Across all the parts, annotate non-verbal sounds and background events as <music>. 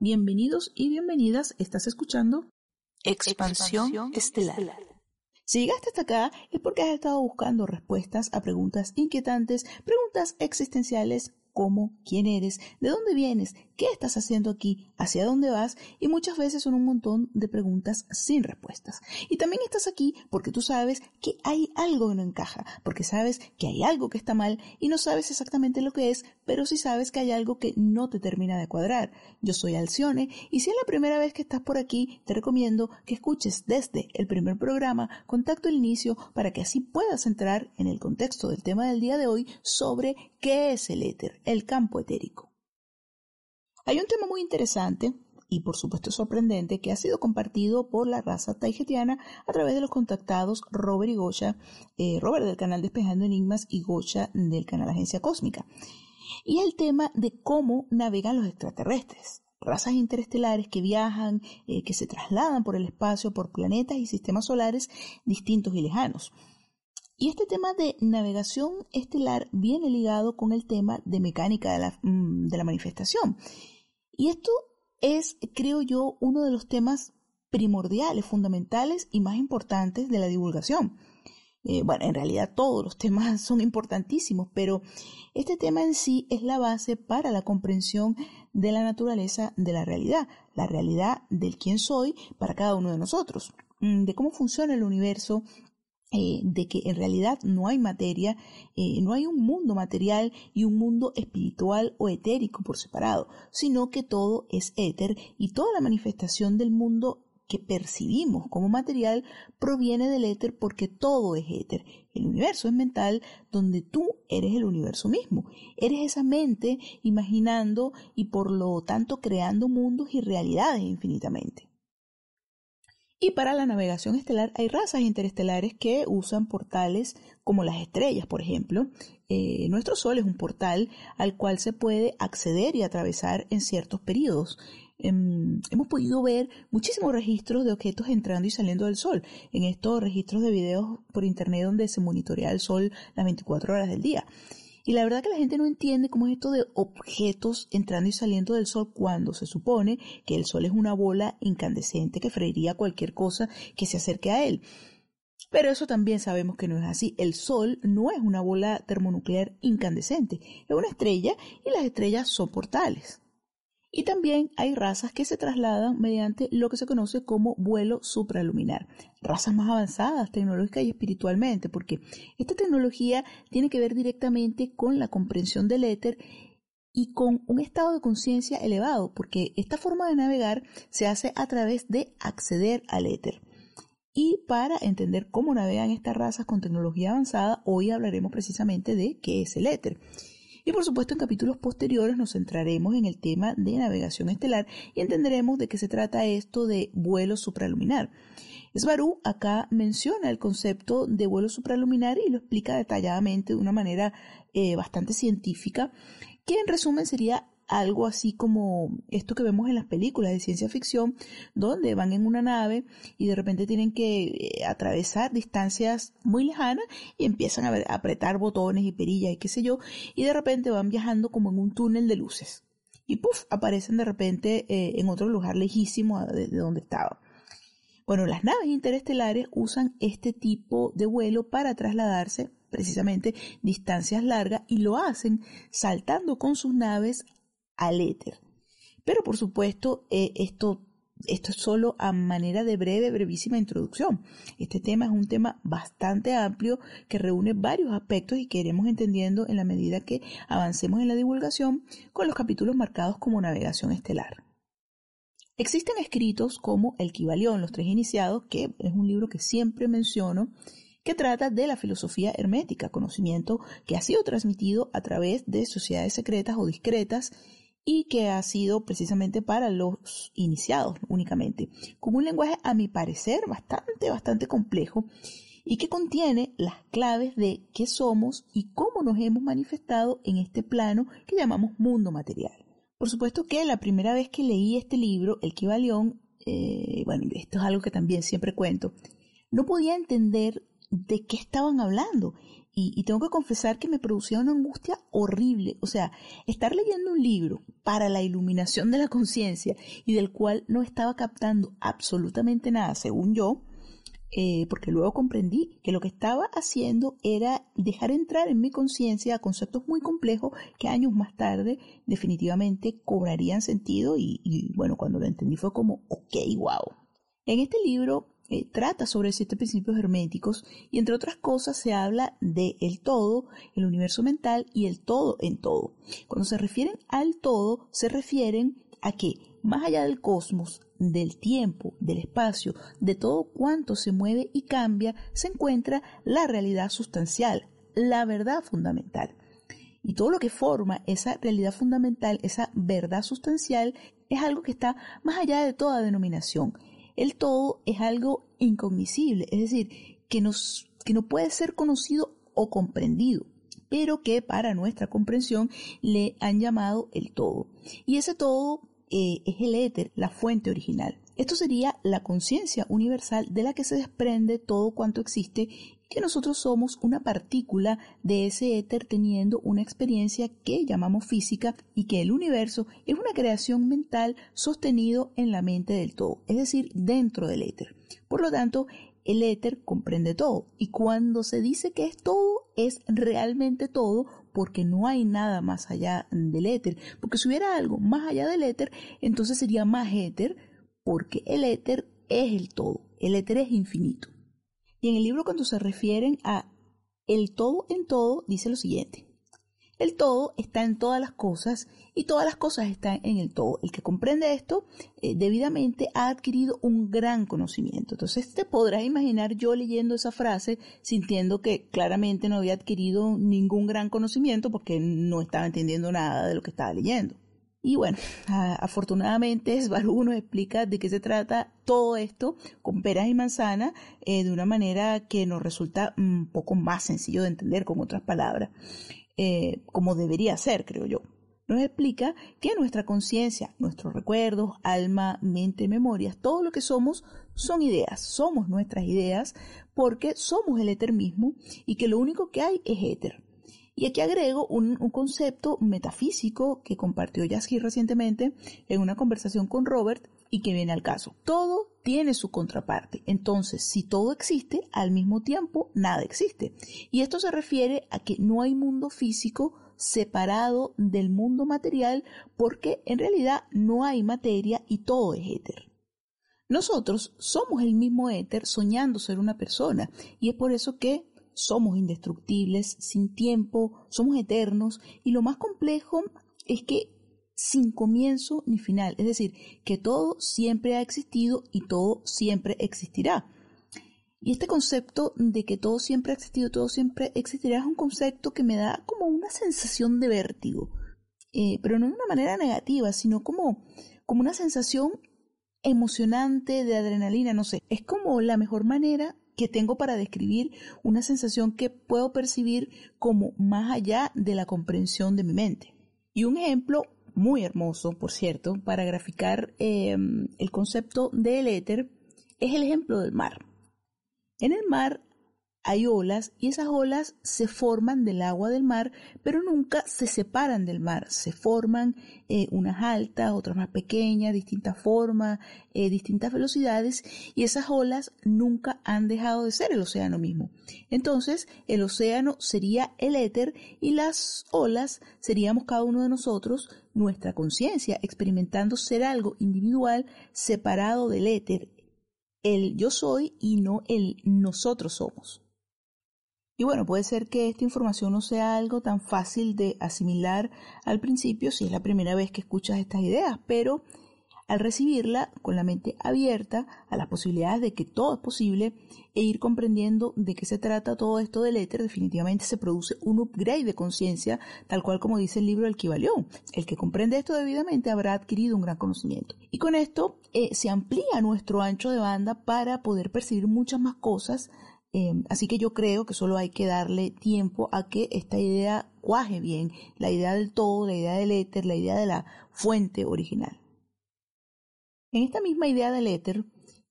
Bienvenidos y bienvenidas. Estás escuchando Expansión, Estelar. Si llegaste hasta acá es porque has estado buscando respuestas a preguntas inquietantes, preguntas existenciales cómo, quién eres, de dónde vienes, qué estás haciendo aquí, hacia dónde vas y muchas veces son un montón de preguntas sin respuestas. Y también estás aquí porque tú sabes que hay algo que no encaja, porque sabes que hay algo que está mal y no sabes exactamente lo que es, pero sí sabes que hay algo que no te termina de cuadrar. Yo soy Alcione y si es la primera vez que estás por aquí, te recomiendo que escuches desde el primer programa Contacto el Inicio para que así puedas entrar en el contexto del tema del día de hoy sobre qué es el éter, el campo etérico. Hay un tema muy interesante y por supuesto sorprendente que ha sido compartido por la raza taijetiana a través de los contactados Robert y Goya, eh, Robert del canal Despejando Enigmas y Goya del canal Agencia Cósmica. Y el tema de cómo navegan los extraterrestres razas interestelares que viajan, eh, que se trasladan por el espacio, por planetas y sistemas solares distintos y lejanos. Y este tema de navegación estelar viene ligado con el tema de mecánica de la, mm, de la manifestación. Y esto es, creo yo, uno de los temas primordiales, fundamentales y más importantes de la divulgación. Eh, bueno, en realidad todos los <laughs> temas son importantísimos, pero este tema en sí es la base para la comprensión de la naturaleza de la realidad, la realidad del quién soy para cada uno de nosotros, mm, de cómo funciona el universo, eh, de que en realidad no hay materia, eh, no hay un mundo material y un mundo espiritual o etérico por separado, sino que todo es éter y toda la manifestación del mundo que percibimos como material proviene del éter porque todo es éter. El universo es mental donde tú eres el universo mismo. Eres esa mente imaginando y por lo tanto creando mundos y realidades infinitamente. Y para la navegación estelar hay razas interestelares que usan portales como las estrellas, por ejemplo. Eh, nuestro Sol es un portal al cual se puede acceder y atravesar en ciertos periodos. Em, hemos podido ver muchísimos registros de objetos entrando y saliendo del Sol. En estos registros de videos por Internet donde se monitorea el Sol las 24 horas del día. Y la verdad que la gente no entiende cómo es esto de objetos entrando y saliendo del sol cuando se supone que el sol es una bola incandescente que freiría cualquier cosa que se acerque a él. Pero eso también sabemos que no es así. El Sol no es una bola termonuclear incandescente, es una estrella y las estrellas son portales. Y también hay razas que se trasladan mediante lo que se conoce como vuelo supraluminar. Razas más avanzadas tecnológica y espiritualmente, porque esta tecnología tiene que ver directamente con la comprensión del éter y con un estado de conciencia elevado, porque esta forma de navegar se hace a través de acceder al éter. Y para entender cómo navegan estas razas con tecnología avanzada, hoy hablaremos precisamente de qué es el éter. Y por supuesto en capítulos posteriores nos centraremos en el tema de navegación estelar y entenderemos de qué se trata esto de vuelo supraluminar. Svaru acá menciona el concepto de vuelo supraluminar y lo explica detalladamente de una manera eh, bastante científica, que en resumen sería algo así como esto que vemos en las películas de ciencia ficción, donde van en una nave y de repente tienen que eh, atravesar distancias muy lejanas y empiezan a, apretar botones y perillas y qué sé yo, y de repente van viajando como en un túnel de luces. Y puff, aparecen de repente eh, en otro lugar lejísimo de, de donde estaban. Bueno, las naves interestelares usan este tipo de vuelo para trasladarse precisamente distancias largas y lo hacen saltando con sus naves al éter. Pero por supuesto, eh, esto, esto es solo a manera de breve, brevísima introducción. Este tema es un tema bastante amplio que reúne varios aspectos y que iremos entendiendo en la medida que avancemos en la divulgación con los capítulos marcados como navegación estelar. Existen escritos como El Kibalión, los tres iniciados, que es un libro que siempre menciono, que trata de la filosofía hermética, conocimiento que ha sido transmitido a través de sociedades secretas o discretas y que ha sido precisamente para los iniciados únicamente, con un lenguaje a mi parecer bastante, bastante complejo y que contiene las claves de qué somos y cómo nos hemos manifestado en este plano que llamamos mundo material. Por supuesto que la primera vez que leí este libro, El Kibalión, eh, bueno, esto es algo que también siempre cuento, no podía entender de qué estaban hablando y, tengo que confesar que me producía una angustia horrible. O sea, estar leyendo un libro para la iluminación de la conciencia y del cual no estaba captando absolutamente nada, según yo, eh, porque luego comprendí que lo que estaba haciendo era dejar entrar en mi conciencia conceptos muy complejos que años más tarde definitivamente cobrarían sentido y, y bueno, cuando lo entendí fue como, ok, wow. En este libro trata sobre siete principios herméticos y entre otras cosas se habla de el todo, el universo mental y el todo en todo. Cuando se refieren al todo, se refieren a que más allá del cosmos, del tiempo, del espacio, de todo cuanto se mueve y cambia, se encuentra la realidad sustancial, la verdad fundamental. Y todo lo que forma esa realidad fundamental, esa verdad sustancial, es algo que está más allá de toda denominación el todo es algo incognoscible, es decir, que, nos, no puede ser conocido o comprendido, pero que para nuestra comprensión le han llamado el todo. Y ese todo eh, es el éter, la fuente original. Esto sería la conciencia universal de la que se desprende todo cuanto existe que nosotros somos una partícula de ese éter teniendo una experiencia que llamamos física y que el universo es una creación mental sostenido en la mente del todo, es decir, dentro del éter. Por lo tanto, el éter comprende todo y cuando se dice que es todo, es realmente todo porque no hay nada más allá del éter, porque si hubiera algo más allá del éter, entonces sería más éter porque el éter es el todo, el éter es infinito. Y en el libro cuando se refieren a el todo en todo, dice lo siguiente. El todo está en todas las cosas y todas las cosas están en el todo. El que comprende esto eh, debidamente ha adquirido un gran conocimiento. Entonces te podrás imaginar yo leyendo esa frase sintiendo que claramente no había adquirido ningún gran conocimiento porque no estaba entendiendo nada de lo que estaba leyendo. Y bueno, afortunadamente Svaru nos explica de qué se trata todo esto con peras y manzanas eh, de una manera que nos resulta un poco más sencillo de entender, con otras palabras, eh, como debería ser, creo yo. Nos explica que nuestra conciencia, nuestros recuerdos, alma, mente, memorias, todo lo que somos son ideas, somos nuestras ideas porque somos el éter mismo y que lo único que hay es éter. Y aquí agrego un, concepto metafísico que compartió Yasky recientemente en una conversación con Robert y que viene al caso. Todo tiene su contraparte. Entonces, si todo existe, al mismo tiempo nada existe. Y esto se refiere a que no hay mundo físico separado del mundo material porque en realidad no hay materia y todo es éter. Nosotros somos el mismo éter soñando ser una persona y es por eso que somos indestructibles, sin tiempo, somos eternos y lo más complejo es que sin comienzo ni final, es decir, que todo siempre ha existido y todo siempre existirá. Y este concepto de que todo siempre ha existido, todo siempre existirá, es un concepto que me da como una sensación de vértigo, eh, pero no de una manera negativa, sino como, como una sensación emocionante de adrenalina, no sé, es como la mejor manera que tengo para describir una sensación que puedo percibir como más allá de la comprensión de mi mente. Y un ejemplo muy hermoso, por cierto, para graficar em, el concepto del éter es el ejemplo del mar. En el mar hay olas y esas olas se forman del agua del mar, pero nunca se separan del mar. Se forman eh, unas altas, otras más pequeñas, distintas formas, eh, distintas velocidades y esas olas nunca han dejado de ser el océano mismo. Entonces, el océano sería el éter y las olas seríamos cada uno de nosotros, nuestra conciencia, experimentando ser algo individual separado del éter, el yo soy y no el nosotros somos. Y bueno, puede ser que esta información no sea algo tan fácil de asimilar al principio si es la primera vez que escuchas estas ideas, pero al recibirla con la mente abierta a las posibilidades de que todo es posible e ir comprendiendo de qué se trata todo esto del éter, definitivamente se produce un upgrade de conciencia, tal cual como dice el libro del Kibalión. El que comprende esto debidamente habrá adquirido un gran conocimiento. Y con esto eh, se amplía nuestro ancho de banda para poder percibir muchas más cosas Em, así que yo creo que solo hay que darle tiempo a que esta idea cuaje bien, la idea del todo, la idea del éter, la idea de la fuente original. En esta misma idea del éter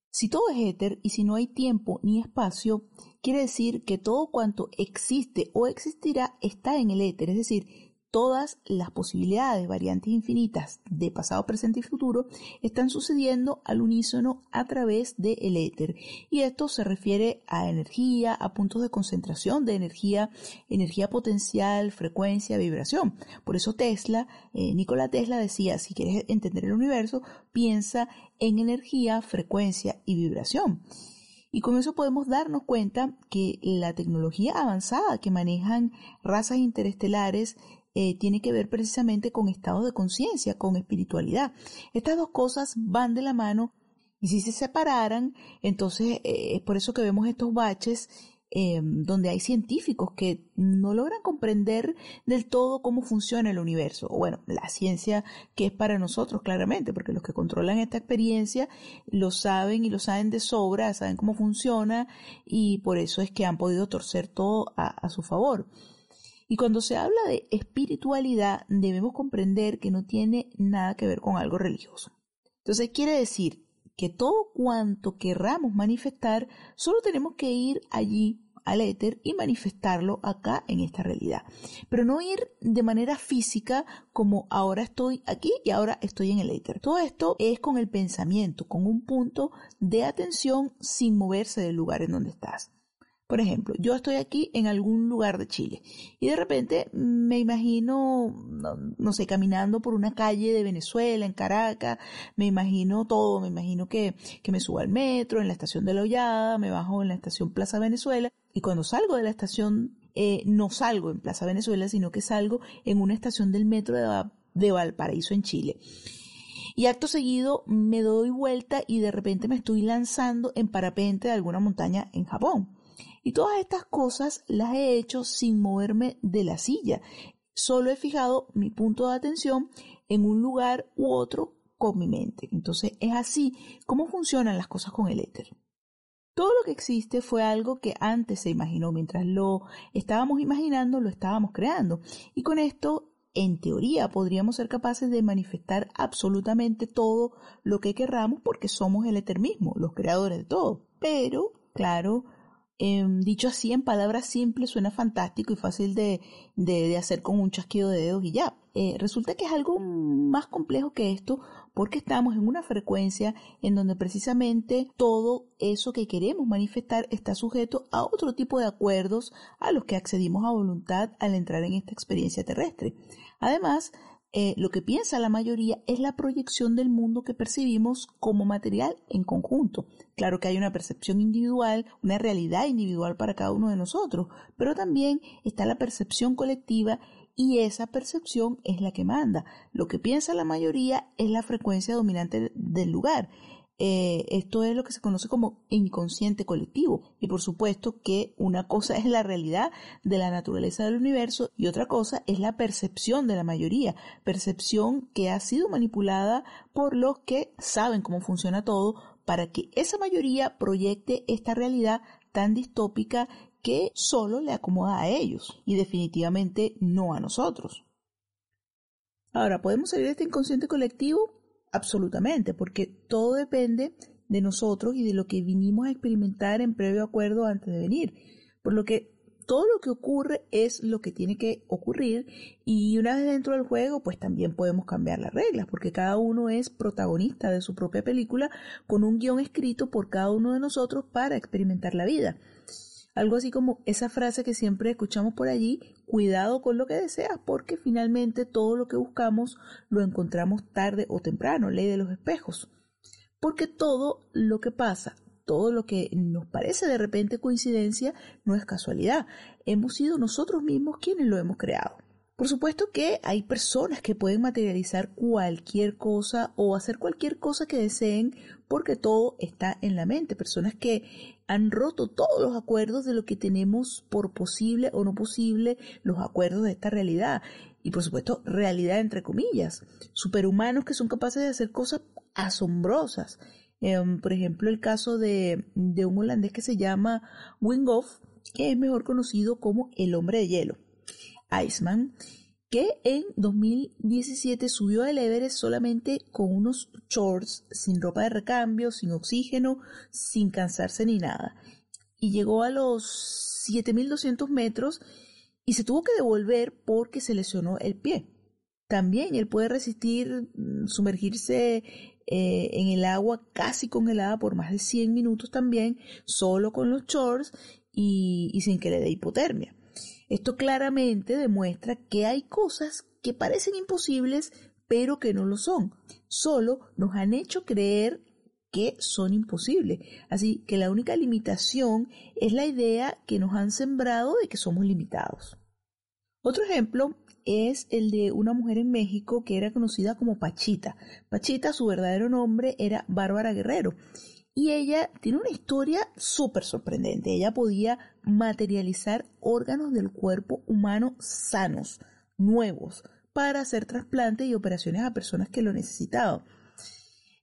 Si todo es éter y si no hay tiempo ni espacio, quiere decir que todo cuanto existe o existirá está en el éter, es decir, todas las posibilidades, variantes infinitas de pasado, presente y futuro están sucediendo al unísono a través del éter. Y esto se refiere a energía, a puntos de concentración de energía, energía potencial, frecuencia, vibración. Por eso Tesla, eh, Nikola Tesla decía, si quieres entender el universo, piensa en energía, frecuencia y vibración. Y con eso podemos darnos cuenta que la tecnología avanzada que manejan razas interestelares eh, tiene que ver precisamente con estado de conciencia, con espiritualidad. Estas dos cosas van de la mano y si se separaran, entonces eh, es por eso que vemos estos baches eh, donde hay científicos que no logran comprender del todo cómo funciona el universo. O bueno, la ciencia que es para nosotros, claramente, porque los que controlan esta experiencia lo saben y lo saben de sobra, saben cómo funciona y por eso es que han podido torcer todo a su favor. Y cuando se habla de espiritualidad, debemos comprender que no tiene nada que ver con algo religioso. Entonces quiere decir que todo cuanto querramos manifestar, solo tenemos que ir allí al éter y manifestarlo acá en esta realidad. Pero no ir de manera física como ahora estoy aquí y ahora estoy en el éter. Todo esto es con el pensamiento, con un punto de atención sin moverse del lugar en donde estás. Por ejemplo, yo estoy aquí en algún lugar de Chile y de repente me imagino, no, sé, caminando por una calle de Venezuela, en Caracas, me imagino todo, me imagino que, que me subo al metro, en la estación de La Hollada, me bajo en la estación Plaza Venezuela y cuando salgo de la estación eh, no salgo en Plaza Venezuela, sino que salgo en una estación del metro de, de Valparaíso en Chile. Y acto seguido me doy vuelta y de repente me estoy lanzando en parapente de alguna montaña en Japón. Y todas estas cosas las he hecho sin moverme de la silla. Solo he fijado mi punto de atención en un lugar u otro con mi mente. Entonces es así como funcionan las cosas con el éter. Todo lo que existe fue algo que antes se imaginó. Mientras lo estábamos imaginando, lo estábamos creando. Y con esto, en teoría, podríamos ser capaces de manifestar absolutamente todo lo que querramos porque somos el éter mismo, los creadores de todo. Pero, claro, Em, dicho así, en palabras simples, suena fantástico y fácil de, de, hacer con un chasquido de dedos y ya. Eh, resulta que es algo más complejo que esto porque estamos en una frecuencia en donde precisamente todo eso que queremos manifestar está sujeto a otro tipo de acuerdos a los que accedimos a voluntad al entrar en esta experiencia terrestre. Además, eh, lo que piensa la mayoría es la proyección del mundo que percibimos como material en conjunto. Claro que hay una percepción individual, una realidad individual para cada uno de nosotros, pero también está la percepción colectiva y esa percepción es la que manda. Lo que piensa la mayoría es la frecuencia dominante del lugar. Eh, esto es lo que se conoce como inconsciente colectivo. Y por supuesto que una cosa es la realidad de la naturaleza del universo y otra cosa es la percepción de la mayoría, percepción que ha sido manipulada por los que saben cómo funciona todo para que esa mayoría proyecte esta realidad tan distópica que solo le acomoda a ellos y definitivamente no a nosotros. Ahora, ¿podemos salir de este inconsciente colectivo? Absolutamente, porque todo depende de nosotros y de lo que vinimos a experimentar en previo acuerdo antes de venir. Por lo que todo lo que ocurre es lo que tiene que ocurrir y una vez dentro del juego pues también podemos cambiar las reglas porque cada uno es protagonista de su propia película con un guion escrito por cada uno de nosotros para experimentar la vida. Algo así como esa frase que siempre escuchamos por allí, cuidado con lo que deseas, porque finalmente todo lo que buscamos lo encontramos tarde o temprano, ley de los espejos. Porque todo lo que pasa, todo lo que nos parece de repente coincidencia, no es casualidad. Hemos sido nosotros mismos quienes lo hemos creado. Por supuesto que hay personas que pueden materializar cualquier cosa o hacer cualquier cosa que deseen porque todo está en la mente. Personas que han roto todos los acuerdos de lo que tenemos por posible o no posible, los acuerdos de esta realidad. Y por supuesto, realidad entre comillas. Superhumanos que son capaces de hacer cosas asombrosas. Em, por ejemplo, el caso de, de un holandés que se llama Wingoff, que es mejor conocido como el hombre de hielo. Iceman. que en 2017 subió al Everest solamente con unos shorts, sin ropa de recambio, sin oxígeno, sin cansarse ni nada. Y llegó a los 7200 metros y se tuvo que devolver porque se lesionó el pie. También él puede resistir mm, sumergirse eh, en el agua casi congelada por más de 100 minutos también, solo con los shorts y, y sin que le dé hipotermia. Esto claramente demuestra que hay cosas que parecen imposibles, pero que no lo son. Solo nos han hecho creer que son imposibles. Así que la única limitación es la idea que nos han sembrado de que somos limitados. Otro ejemplo es el de una mujer en México que era conocida como Pachita. Pachita, su verdadero nombre era Bárbara Guerrero. Y ella tiene una historia súper sorprendente. Ella podía materializar órganos del cuerpo humano sanos, nuevos, para hacer trasplantes y operaciones a personas que lo necesitaban.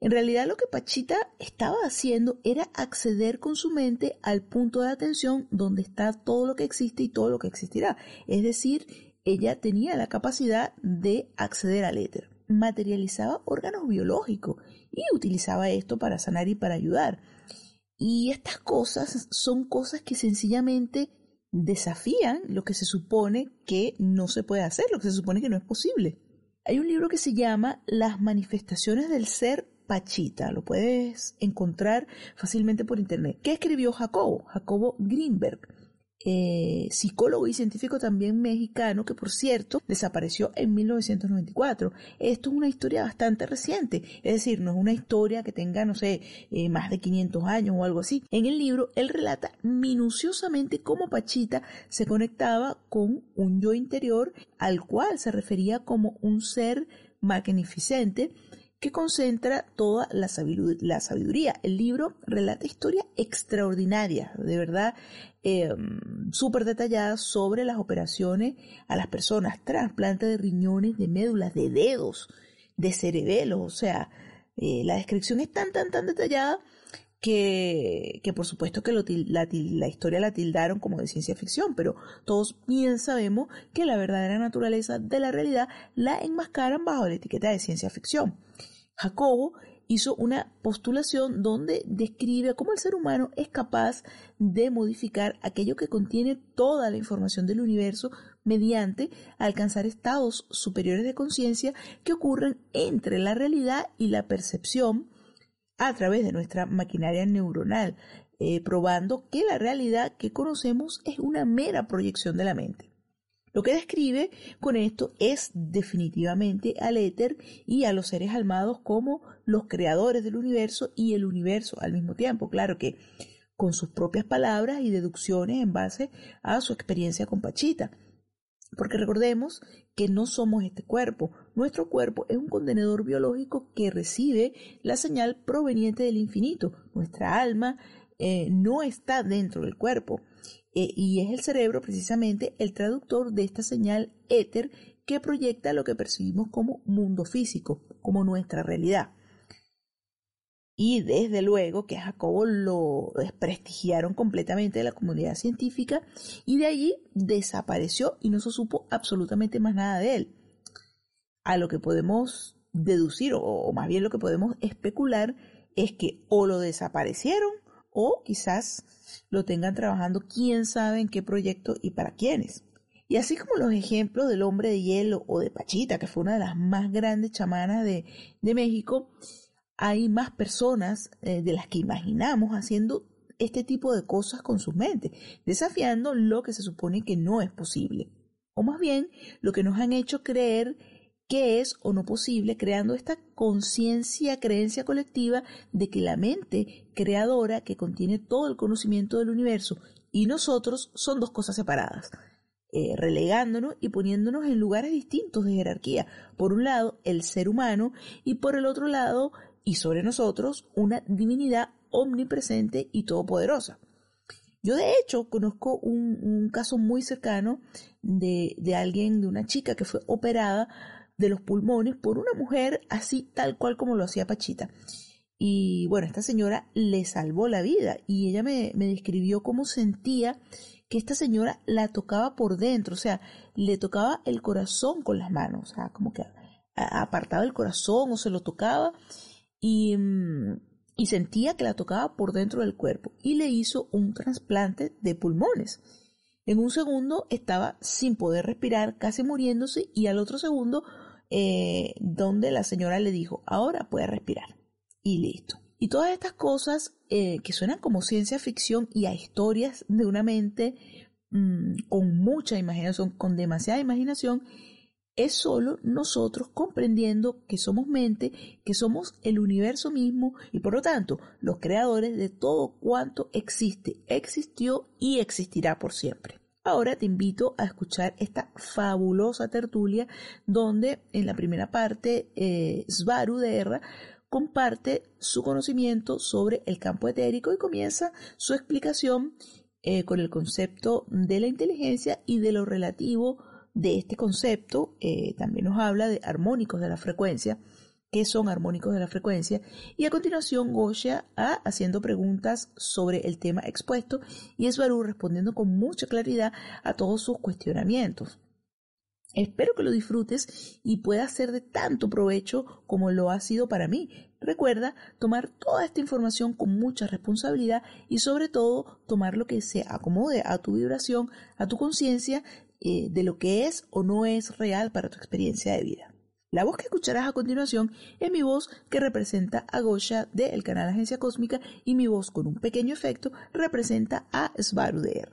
En realidad lo que Pachita estaba haciendo era acceder con su mente al punto de atención donde está todo lo que existe y todo lo que existirá. Es decir, ella tenía la capacidad de acceder al éter. Materializaba órganos biológicos y utilizaba esto para sanar y para ayudar. Y estas cosas son cosas que sencillamente desafían lo que se supone que no se puede hacer, lo que se supone que no es posible. Hay un libro que se llama Las manifestaciones del ser Pachita, lo puedes encontrar fácilmente por internet. ¿Qué escribió Jacobo? Jacobo Greenberg. Eh, psicólogo y científico también mexicano, que por cierto desapareció en 1994. Esto es una historia bastante reciente, es decir, no es una historia que tenga, no sé, eh, más de 500 años o algo así. En el libro, él relata minuciosamente cómo Pachita se conectaba con un yo interior al cual se refería como un ser magnificente que concentra toda la sabiduría. El libro relata historias extraordinarias, de verdad, em, súper detalladas sobre las operaciones a las personas, trasplantes de riñones, de médulas, de dedos, de cerebelos, o sea, eh, la descripción es tan, tan, tan detallada que, que por supuesto que la, la, historia la tildaron como de ciencia ficción, pero todos bien sabemos que la verdadera naturaleza de la realidad la enmascaran bajo la etiqueta de ciencia ficción. Jacobo hizo una postulación donde describe cómo el ser humano es capaz de modificar aquello que contiene toda la información del universo mediante alcanzar estados superiores de conciencia que ocurren entre la realidad y la percepción a través de nuestra maquinaria neuronal, eh, probando que la realidad que conocemos es una mera proyección de la mente. Lo que describe con esto es definitivamente al éter y a los seres almados como los creadores del universo y el universo al mismo tiempo. Claro que con sus propias palabras y deducciones en base a su experiencia con Pachita. Porque recordemos que no somos este cuerpo. Nuestro cuerpo es un contenedor biológico que recibe la señal proveniente del infinito. Nuestra alma eh, no está dentro del cuerpo. Eh, y es el cerebro precisamente el traductor de esta señal éter que proyecta lo que percibimos como mundo físico, como nuestra realidad. Y desde luego que a Jacobo lo desprestigiaron completamente de la comunidad científica y de allí desapareció y no se supo absolutamente más nada de él. A lo que podemos deducir, o más bien lo que podemos especular, es que o lo desaparecieron o quizás lo tengan trabajando quién sabe en qué proyecto y para quiénes. Y así como los ejemplos del hombre de hielo o de Pachita, que fue una de las más grandes chamanas de, México, hay más personas eh, de las que imaginamos haciendo este tipo de cosas con sus mentes, desafiando lo que se supone que no es posible. O más bien, lo que nos han hecho creer qué es o no posible, creando esta conciencia, creencia colectiva de que la mente creadora que contiene todo el conocimiento del universo y nosotros son dos cosas separadas, eh, relegándonos y poniéndonos en lugares distintos de jerarquía. Por un lado, el ser humano y por el otro lado, y sobre nosotros, una divinidad omnipresente y todopoderosa. Yo de hecho conozco un, caso muy cercano de, de alguien, de una chica que fue operada de los pulmones por una mujer así tal cual como lo hacía Pachita. Y bueno, esta señora le salvó la vida y ella me, describió cómo sentía que esta señora la tocaba por dentro, o sea, le tocaba el corazón con las manos, o sea, como que apartaba el corazón o se lo tocaba y, mm, y sentía que la tocaba por dentro del cuerpo y le hizo un trasplante de pulmones. En un segundo estaba sin poder respirar, casi muriéndose, y al otro segundo, eh, donde la señora le dijo, ahora puede respirar. Y listo. Y todas estas cosas eh, que suenan como ciencia ficción y a historias de una mente mm, con mucha imaginación, con demasiada imaginación, es solo nosotros comprendiendo que somos mente, que somos el universo mismo y por lo tanto los creadores de todo cuanto existe, existió y existirá por siempre. Ahora te invito a escuchar esta fabulosa tertulia donde en la primera parte eh, Svaru de Erra comparte su conocimiento sobre el campo etérico y comienza su explicación eh, con el concepto de la inteligencia y de lo relativo de este concepto. Eh, también nos habla de armónicos de la frecuencia, qué son armónicos de la frecuencia, y a continuación Gosha a haciendo preguntas sobre el tema expuesto y Esbarú respondiendo con mucha claridad a todos sus cuestionamientos. Espero que lo disfrutes y pueda ser de tanto provecho como lo ha sido para mí. Recuerda tomar toda esta información con mucha responsabilidad y sobre todo tomar lo que se acomode a tu vibración, a tu conciencia eh, de lo que es o no es real para tu experiencia de vida. La voz que escucharás a continuación es mi voz que representa a Gosha del canal Agencia Cósmica y mi voz con un pequeño efecto representa a Svaru de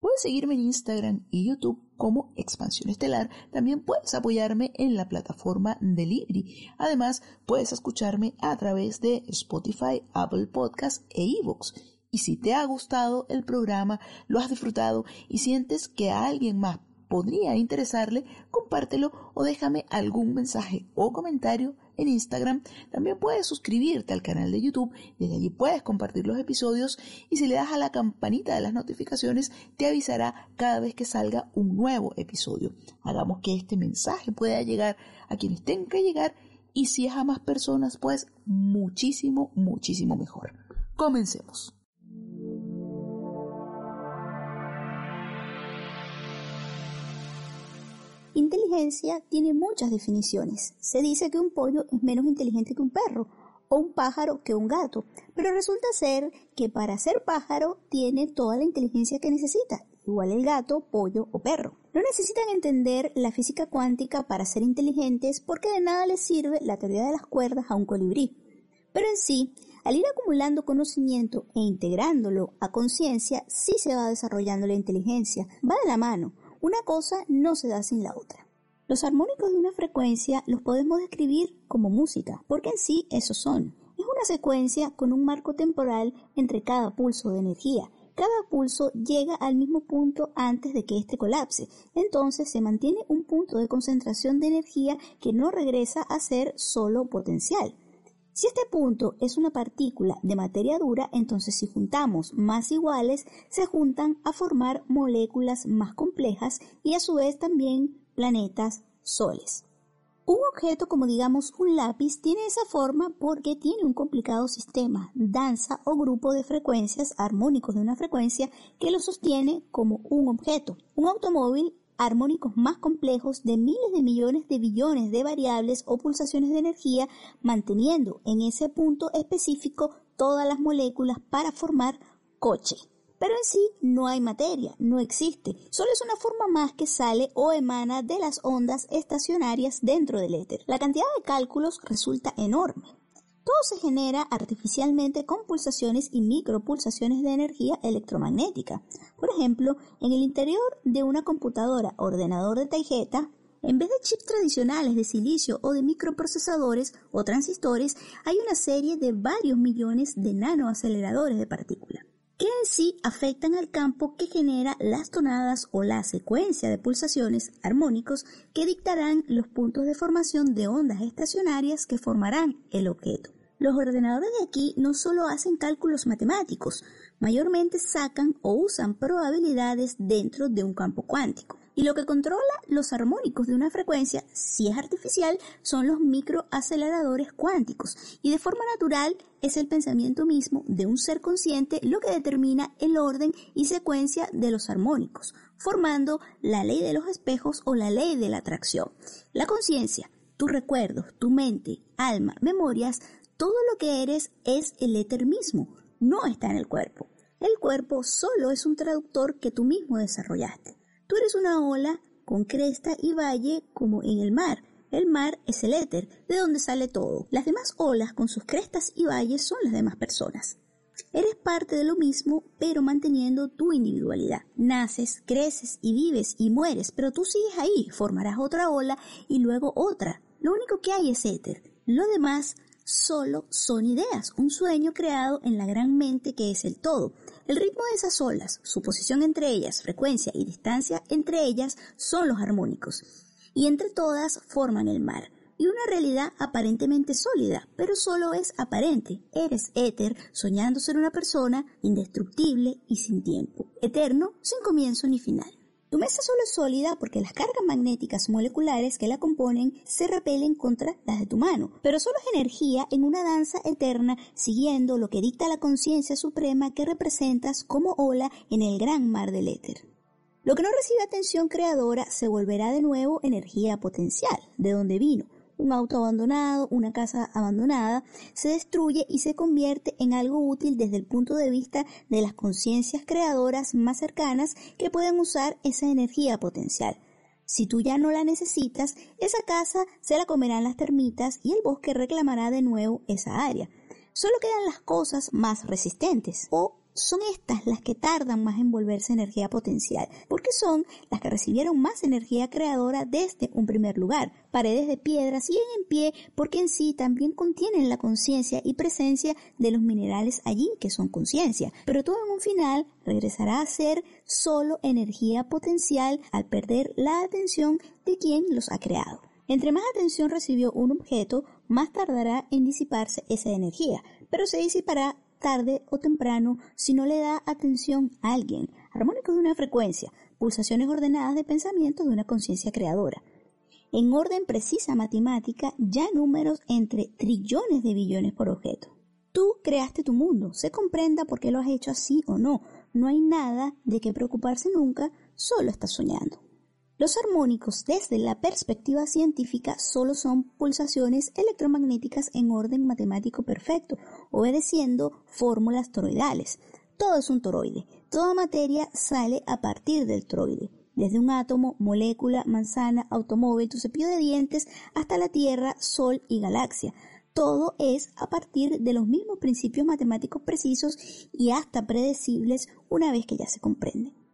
Puedes seguirme en Instagram y YouTube como Expansión Estelar. También puedes apoyarme en la plataforma de Libri. Además, puedes escucharme a través de Spotify, Apple Podcasts e iVoox. Y si te ha gustado el programa, lo has disfrutado y sientes que alguien más podría interesarle, compártelo o déjame algún mensaje o comentario en Instagram. También puedes suscribirte al canal de YouTube, desde allí puedes compartir los episodios y si le das a la campanita de las notificaciones te avisará cada vez que salga un nuevo episodio. Hagamos que este mensaje pueda llegar a quienes tengan que llegar y si es a más personas, pues muchísimo, muchísimo mejor. Comencemos. Inteligencia tiene muchas definiciones. Se dice que un pollo es menos inteligente que un perro o un pájaro que un gato, pero resulta ser que para ser pájaro tiene toda la inteligencia que necesita, igual el gato, pollo o perro. No necesitan entender la física cuántica para ser inteligentes porque de nada les sirve la teoría de las cuerdas a un colibrí. Pero en sí, al ir acumulando conocimiento e integrándolo a conciencia, sí se va desarrollando la inteligencia, va de la mano. Una cosa no se da sin la otra. Los armónicos de una frecuencia los podemos describir como música, porque en sí esos son. Es una secuencia con un marco temporal entre cada pulso de energía. Cada pulso llega al mismo punto antes de que éste colapse. Entonces se mantiene un punto de concentración de energía que no regresa a ser solo potencial. Si este punto es una partícula de materia dura, entonces si juntamos más iguales, se juntan a formar moléculas más complejas y a su vez también planetas, soles. Un objeto como digamos un lápiz tiene esa forma porque tiene un complicado sistema, danza o grupo de frecuencias armónicos de una frecuencia que lo sostiene como un objeto. Un automóvil armónicos más complejos de miles de millones de billones de variables o pulsaciones de energía, manteniendo en ese punto específico todas las moléculas para formar coche. Pero en sí no hay materia, no existe, solo es una forma más que sale o emana de las ondas estacionarias dentro del éter. La cantidad de cálculos resulta enorme. Todo se genera artificialmente con pulsaciones y micropulsaciones de energía electromagnética. Por ejemplo, en el interior de una computadora ordenador de tarjeta, en vez de chips tradicionales de silicio o de microprocesadores o transistores, hay una serie de varios millones de nanoaceleradores de partículas que en sí afectan al campo que genera las tonadas o la secuencia de pulsaciones armónicos que dictarán los puntos de formación de ondas estacionarias que formarán el objeto. Los ordenadores de aquí no solo hacen cálculos matemáticos, mayormente sacan o usan probabilidades dentro de un campo cuántico. Y lo que controla los armónicos de una frecuencia, si es artificial, son los microaceleradores cuánticos. Y de forma natural es el pensamiento mismo de un ser consciente lo que determina el orden y secuencia de los armónicos, formando la ley de los espejos o la ley de la atracción. La conciencia, tus recuerdos, tu mente, alma, memorias, todo lo que eres es el éter mismo, no está en el cuerpo. El cuerpo solo es un traductor que tú mismo desarrollaste. Tú eres una ola con cresta y valle como en el mar. El mar es el éter, de donde sale todo. Las demás olas con sus crestas y valles son las demás personas. Eres parte de lo mismo, pero manteniendo tu individualidad. Naces, creces y vives y mueres, pero tú sigues ahí, formarás otra ola y luego otra. Lo único que hay es éter. Lo demás solo son ideas, un sueño creado en la gran mente que es el todo. El ritmo de esas olas, su posición entre ellas, frecuencia y distancia entre ellas son los armónicos, y entre todas forman el mar, y una realidad aparentemente sólida, pero solo es aparente. Eres éter, soñando ser una persona indestructible y sin tiempo, eterno, sin comienzo ni final. Tu mesa solo es sólida porque las cargas magnéticas moleculares que la componen se repelen contra las de tu mano, pero solo es energía en una danza eterna siguiendo lo que dicta la conciencia suprema que representas como ola en el gran mar del éter. Lo que no recibe atención creadora se volverá de nuevo energía potencial, de donde vino, un auto abandonado, una casa abandonada, se destruye y se convierte en algo útil desde el punto de vista de las conciencias creadoras más cercanas que pueden usar esa energía potencial. Si tú ya no la necesitas, esa casa se la comerán las termitas y el bosque reclamará de nuevo esa área. Solo quedan las cosas más resistentes son estas las que tardan más en volverse energía potencial, porque son las que recibieron más energía creadora desde un primer lugar. Paredes de piedra siguen en pie porque en sí también contienen la conciencia y presencia de los minerales allí que son conciencia, pero todo en un final regresará a ser solo energía potencial al perder la atención de quien los ha creado. Entre más atención recibió un objeto, más tardará en disiparse esa energía, pero se disipará tarde o temprano si no le da atención a alguien, armónicos de una frecuencia, pulsaciones ordenadas de pensamientos de una conciencia creadora. En orden precisa matemática, ya números entre trillones de billones por objeto. Tú creaste tu mundo, se comprenda por qué lo has hecho así o no. No hay nada de qué preocuparse nunca, solo estás soñando. Los armónicos desde la perspectiva científica solo son pulsaciones electromagnéticas en orden matemático perfecto, obedeciendo fórmulas toroidales. Todo es un toroide. Toda materia sale a partir del toroide. Desde un átomo, molécula, manzana, automóvil, tu cepillo de dientes, hasta la Tierra, Sol y galaxia. Todo es a partir de los mismos principios matemáticos precisos y hasta predecibles una vez que ya se comprenden.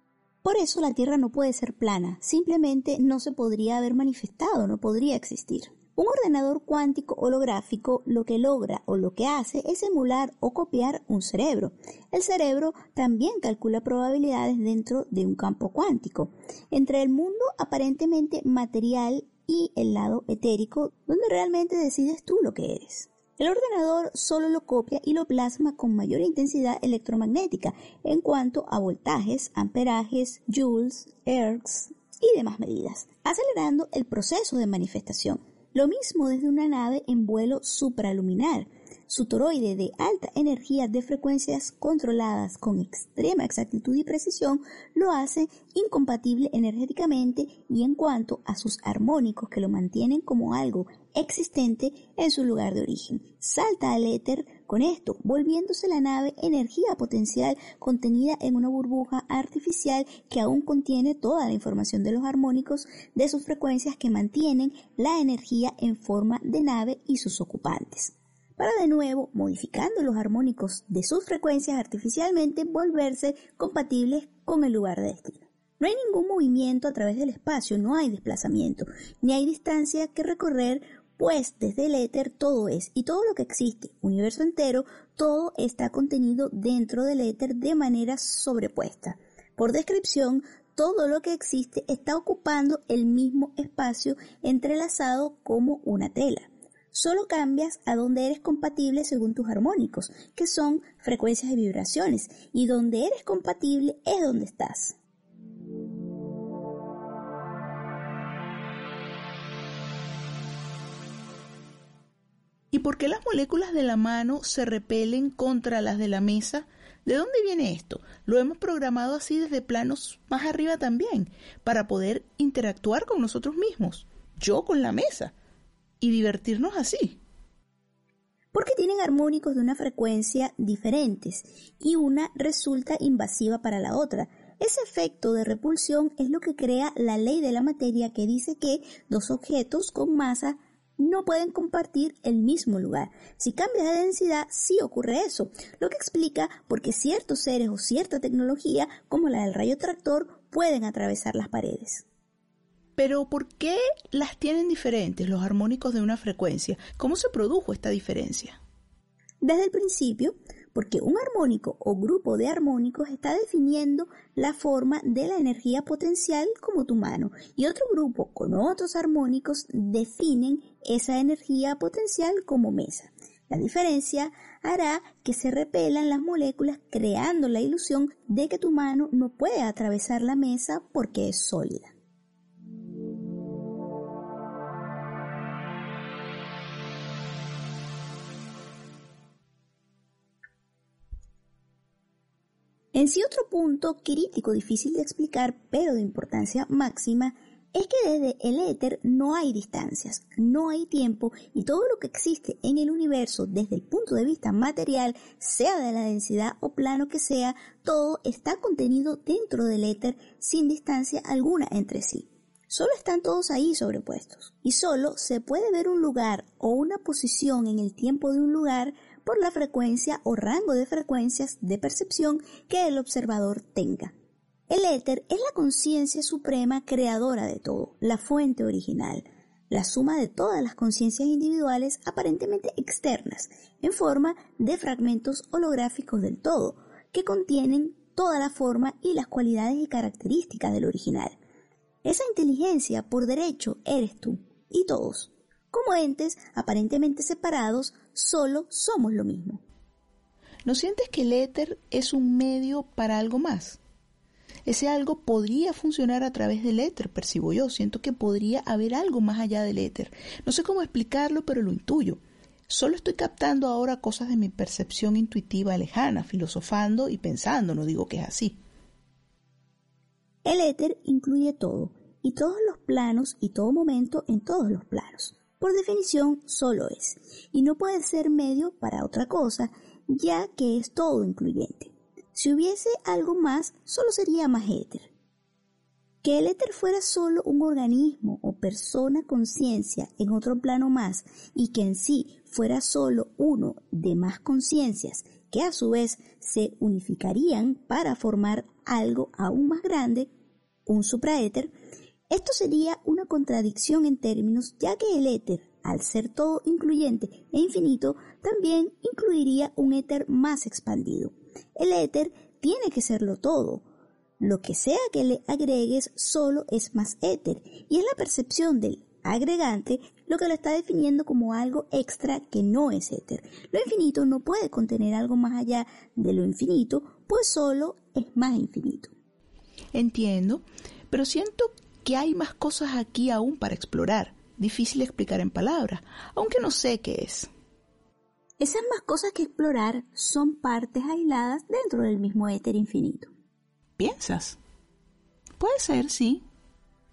Por eso la Tierra no puede ser plana, simplemente no se podría haber manifestado, no podría existir. Un ordenador cuántico holográfico lo que logra o lo que hace es emular o copiar un cerebro. El cerebro también calcula probabilidades dentro de un campo cuántico, entre el mundo aparentemente material y el lado etérico, donde realmente decides tú lo que eres. El ordenador solo lo copia y lo plasma con mayor intensidad electromagnética en cuanto a voltajes, amperajes, joules, ergs y demás medidas, acelerando el proceso de manifestación. Lo mismo desde una nave en vuelo supraluminar. Su toroide de alta energía de frecuencias controladas con extrema exactitud y precisión lo hace incompatible energéticamente y en cuanto a sus armónicos que lo mantienen como algo existente en su lugar de origen. Salta al éter con esto, volviéndose la nave energía potencial contenida en una burbuja artificial que aún contiene toda la información de los armónicos de sus frecuencias que mantienen la energía en forma de nave y sus ocupantes para de nuevo, modificando los armónicos de sus frecuencias artificialmente, volverse compatibles con el lugar de destino. No hay ningún movimiento a través del espacio, no hay desplazamiento, ni hay distancia que recorrer pues desde el éter todo es, y todo lo que existe, universo entero, todo está contenido dentro del éter de manera sobrepuesta. Por descripción, todo lo que existe está ocupando el mismo espacio entrelazado como una tela. Solo cambias a donde eres compatible según tus armónicos, que son frecuencias y vibraciones, y donde eres compatible es donde estás. ¿Y por qué las moléculas de la mano se repelen contra las de la mesa? ¿De dónde viene esto? Lo hemos programado así desde planos más arriba también, para poder interactuar con nosotros mismos. Yo con la mesa y divertirnos así. Porque tienen armónicos de una frecuencia diferentes y una resulta invasiva para la otra. Ese efecto de repulsión es lo que crea la ley de la materia que dice que dos objetos con masa no pueden compartir el mismo lugar. Si cambia de densidad, sí ocurre eso, lo que explica por qué ciertos seres o cierta tecnología, como la del rayo tractor, pueden atravesar las paredes. Pero ¿por qué las tienen diferentes los armónicos de una frecuencia? ¿Cómo se produjo esta diferencia? Desde el principio, porque un armónico o grupo de armónicos está definiendo la forma de la energía potencial como tu mano y otro grupo con otros armónicos definen esa energía potencial como mesa. La diferencia hará que se repelan las moléculas creando la ilusión de que tu mano no puede atravesar la mesa porque es sólida. En sí otro punto crítico difícil de explicar, pero de importancia máxima, es que desde el éter no hay distancias, no hay tiempo y todo lo que existe en el universo desde el punto de vista material, sea de la densidad o plano que sea, todo está contenido dentro del éter sin distancia alguna entre sí. Solo están todos ahí sobrepuestos y solo se puede ver un lugar o una posición en el tiempo de un lugar por la frecuencia o rango de frecuencias de percepción que el observador tenga. El éter es la conciencia suprema creadora de todo, la fuente original, la suma de todas las conciencias individuales aparentemente externas, en forma de fragmentos holográficos del todo, que contienen toda la forma y las cualidades y características del original. Esa inteligencia por derecho eres tú y todos. Como entes aparentemente separados, solo somos lo mismo. ¿No sientes que el éter es un medio para algo más? Ese algo podría funcionar a través del éter, percibo yo. Siento que podría haber algo más allá del éter. No sé cómo explicarlo, pero lo intuyo. Solo estoy captando ahora cosas de mi percepción intuitiva lejana, filosofando y pensando, no digo que es así. El éter incluye todo, y todos los planos y todo momento en todos los planos por definición solo es, y no puede ser medio para otra cosa, ya que es todo incluyente. Si hubiese algo más, solo sería más éter. Que el éter fuera solo un organismo o persona conciencia en otro plano más y que en sí fuera solo uno de más conciencias que a su vez se unificarían para formar algo aún más grande, un supraéter, esto sería una contradicción en términos, ya que el éter, al ser todo incluyente e infinito, también incluiría un éter más expandido. El éter tiene que serlo todo. Lo que sea que le agregues solo es más éter, y es la percepción del agregante lo que lo está definiendo como algo extra que no es éter. Lo infinito no puede contener algo más allá de lo infinito, pues solo es más infinito. Entiendo, pero siento que hay más cosas aquí aún para explorar, difícil explicar en palabras, aunque no sé qué es. Esas más cosas que explorar son partes aisladas dentro del mismo éter infinito. ¿Piensas? Puede ser, sí.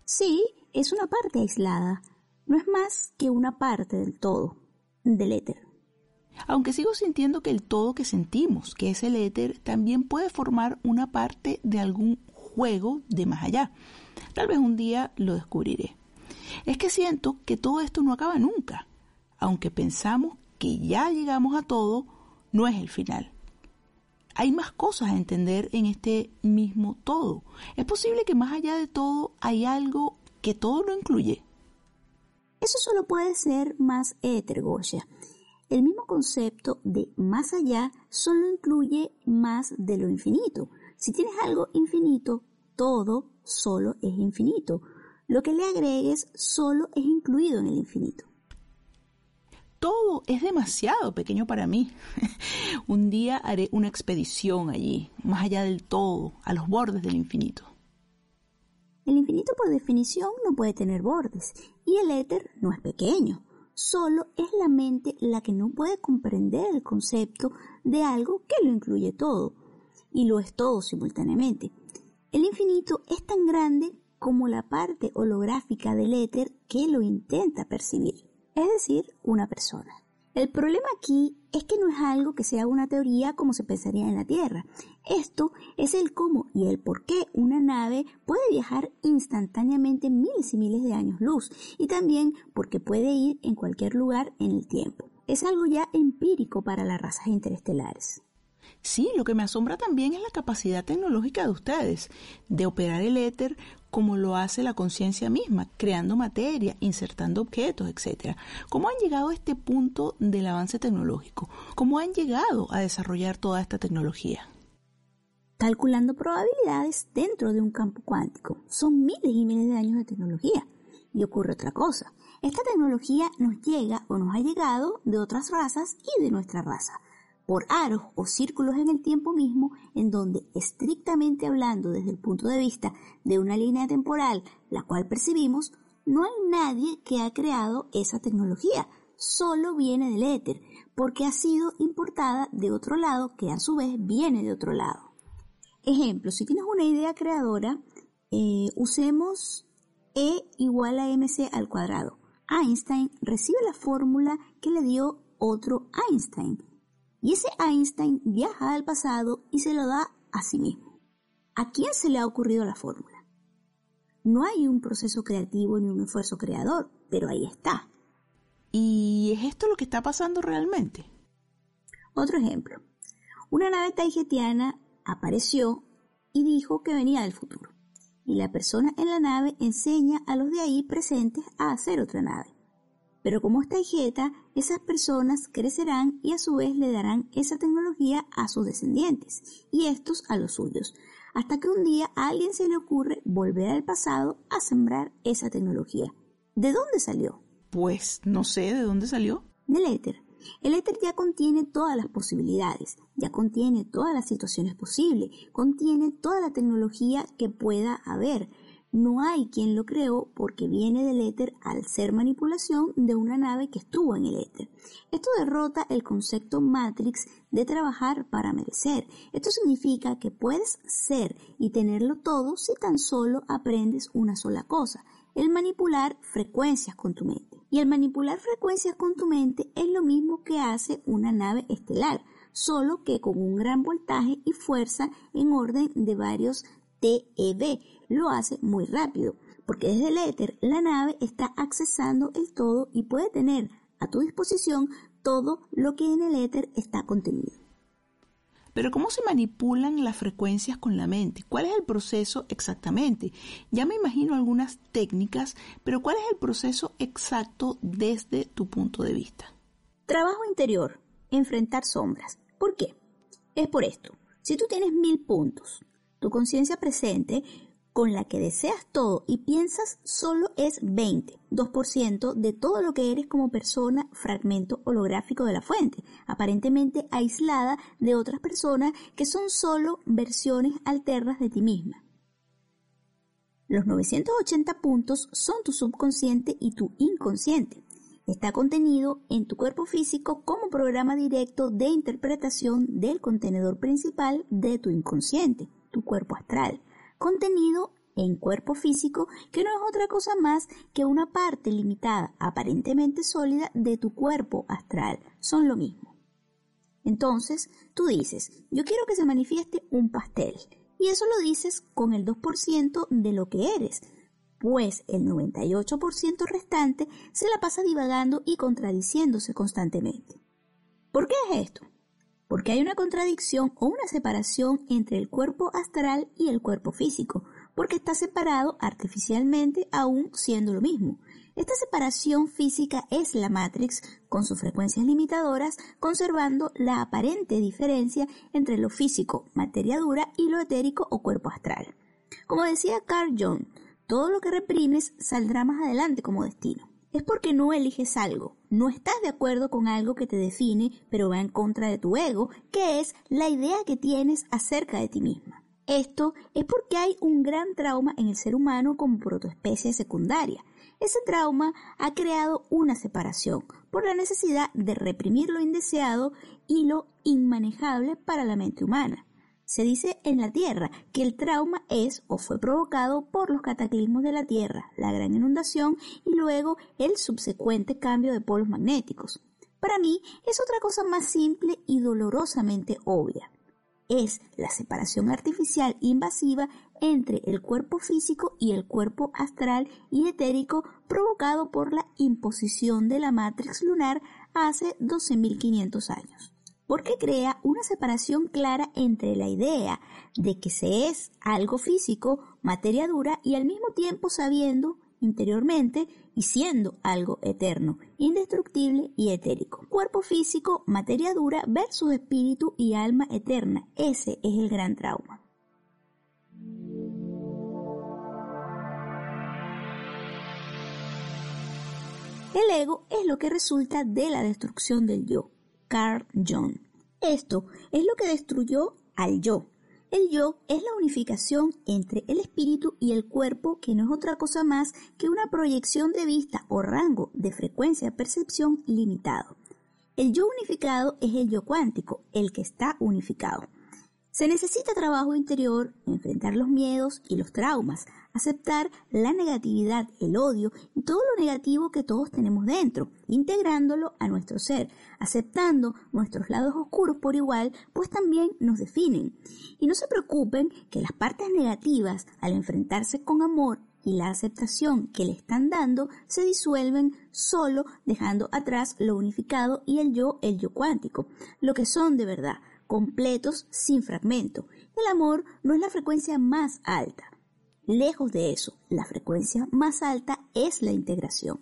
Sí, es una parte aislada. No es más que una parte del todo, del éter. Aunque sigo sintiendo que el todo que sentimos, que es el éter, también puede formar una parte de algún juego de más allá. Tal vez un día lo descubriré. Es que siento que todo esto no acaba nunca. Aunque pensamos que ya llegamos a todo, no es el final. Hay más cosas a entender en este mismo todo. Es posible que más allá de todo hay algo que todo lo incluye. Eso solo puede ser más éter, El mismo concepto de más allá solo incluye más de lo infinito. Si tienes algo infinito, todo solo es infinito. Lo que le agregues solo es incluido en el infinito. Todo es demasiado pequeño para mí. <laughs> Un día haré una expedición allí, más allá del todo, a los bordes del infinito. El infinito por definición no puede tener bordes y el éter no es pequeño. solo es la mente la que no puede comprender el concepto de algo que lo incluye todo, y lo es todo simultáneamente. El infinito es tan grande como la parte holográfica del éter que lo intenta percibir, es decir, una persona. El problema aquí es que no es algo que sea una teoría como se pensaría en la Tierra. Esto es el cómo y el por qué una nave puede viajar instantáneamente miles y miles de años luz y también porque puede ir en cualquier lugar en el tiempo. Es algo ya empírico para las razas interestelares. Sí, lo que me asombra también es la capacidad tecnológica de ustedes de operar el éter como lo hace la conciencia misma, creando materia, insertando objetos, etc. ¿Cómo han llegado a este punto del avance tecnológico? ¿Cómo han llegado a desarrollar toda esta tecnología? Calculando probabilidades dentro de un campo cuántico. Son miles y miles de años de tecnología. Y ocurre otra cosa. Esta tecnología nos llega o nos ha llegado de otras razas y de nuestra raza por aros o círculos en el tiempo mismo, en donde, estrictamente hablando desde el punto de vista de una línea temporal, la cual percibimos, no hay nadie que ha creado esa tecnología, solo viene del éter, porque ha sido importada de otro lado, que a su vez viene de otro lado. Ejemplo, si tienes una idea creadora, eh, usemos E igual a mc al cuadrado. Einstein recibe la fórmula que le dio otro Einstein, y ese Einstein viaja al pasado y se lo da a sí mismo. ¿A quién se le ha ocurrido la fórmula? No hay un proceso creativo ni un esfuerzo creador, pero ahí está. ¿Y es esto lo que está pasando realmente? Otro ejemplo. Una nave taijetiana apareció y dijo que venía del futuro. Y la persona en la nave enseña a los de ahí presentes a hacer otra nave. Pero como está hijeta, esas personas crecerán y a su vez le darán esa tecnología a sus descendientes y estos a los suyos, hasta que un día a alguien se le ocurre volver al pasado a sembrar esa tecnología. ¿De dónde salió? Pues no sé de dónde salió. Del éter. El éter ya contiene todas las posibilidades, ya contiene todas las situaciones posibles, contiene toda la tecnología que pueda haber, no hay quien lo creó porque viene del éter al ser manipulación de una nave que estuvo en el éter. Esto derrota el concepto Matrix de trabajar para merecer. Esto significa que puedes ser y tenerlo todo si tan solo aprendes una sola cosa, el manipular frecuencias con tu mente. Y el manipular frecuencias con tu mente es lo mismo que hace una nave estelar, solo que con un gran voltaje y fuerza en orden de varios TeV, lo hace muy rápido, porque desde el éter la nave está accesando el todo y puede tener a tu disposición todo lo que en el éter está contenido. Pero ¿cómo se manipulan las frecuencias con la mente? ¿Cuál es el proceso exactamente? Ya me imagino algunas técnicas, pero ¿cuál es el proceso exacto desde tu punto de vista? Trabajo interior, enfrentar sombras. ¿Por qué? Es por esto. Si tú tienes mil puntos, tu conciencia presente con la que deseas todo y piensas solo es 20, 2% de todo lo que eres como persona, fragmento holográfico de la fuente, aparentemente aislada de otras personas que son solo versiones alternas de ti misma. Los 980 puntos son tu subconsciente y tu inconsciente. Está contenido en tu cuerpo físico como programa directo de interpretación del contenedor principal de tu inconsciente tu cuerpo astral, contenido en cuerpo físico que no es otra cosa más que una parte limitada, aparentemente sólida, de tu cuerpo astral. Son lo mismo. Entonces, tú dices, yo quiero que se manifieste un pastel. Y eso lo dices con el 2% de lo que eres, pues el 98% restante se la pasa divagando y contradiciéndose constantemente. ¿Por qué es esto? Porque hay una contradicción o una separación entre el cuerpo astral y el cuerpo físico, porque está separado artificialmente aún siendo lo mismo. Esta separación física es la Matrix con sus frecuencias limitadoras, conservando la aparente diferencia entre lo físico, materia dura, y lo etérico o cuerpo astral. Como decía Carl Jung, todo lo que reprimes saldrá más adelante como destino es porque no eliges algo, no estás de acuerdo con algo que te define, pero va en contra de tu ego, que es la idea que tienes acerca de ti misma. Esto es porque hay un gran trauma en el ser humano como protoespecie secundaria. Ese trauma ha creado una separación por la necesidad de reprimir lo indeseado y lo inmanejable para la mente humana. Se dice en la Tierra que el trauma es o fue provocado por los cataclismos de la Tierra, la gran inundación y luego el subsecuente cambio de polos magnéticos. Para mí es otra cosa más simple y dolorosamente obvia. Es la separación artificial invasiva entre el cuerpo físico y el cuerpo astral y etérico provocado por la imposición de la matrix lunar hace 12.500 años porque crea una separación clara entre la idea de que se es algo físico, materia dura, y al mismo tiempo sabiendo interiormente y siendo algo eterno, indestructible y etérico. Cuerpo físico, materia dura versus espíritu y alma eterna. Ese es el gran trauma. El ego es lo que resulta de la destrucción del yo. Carl Jung. Esto es lo que destruyó al yo. El yo es la unificación entre el espíritu y el cuerpo que no es otra cosa más que una proyección de vista o rango de frecuencia percepción limitado. El yo unificado es el yo cuántico, el que está unificado. Se necesita trabajo interior, enfrentar los miedos y los traumas, aceptar la negatividad, el odio y todo lo negativo que todos tenemos dentro, integrándolo a nuestro ser, aceptando nuestros lados oscuros por igual, pues también nos definen. Y no se preocupen que las partes negativas, al enfrentarse con amor y la aceptación que le están dando, se disuelven solo dejando atrás lo unificado y el yo, el yo cuántico, lo que son de verdad, completos sin fragmento. El amor no es la frecuencia más alta. Lejos de eso, la frecuencia más alta es la integración.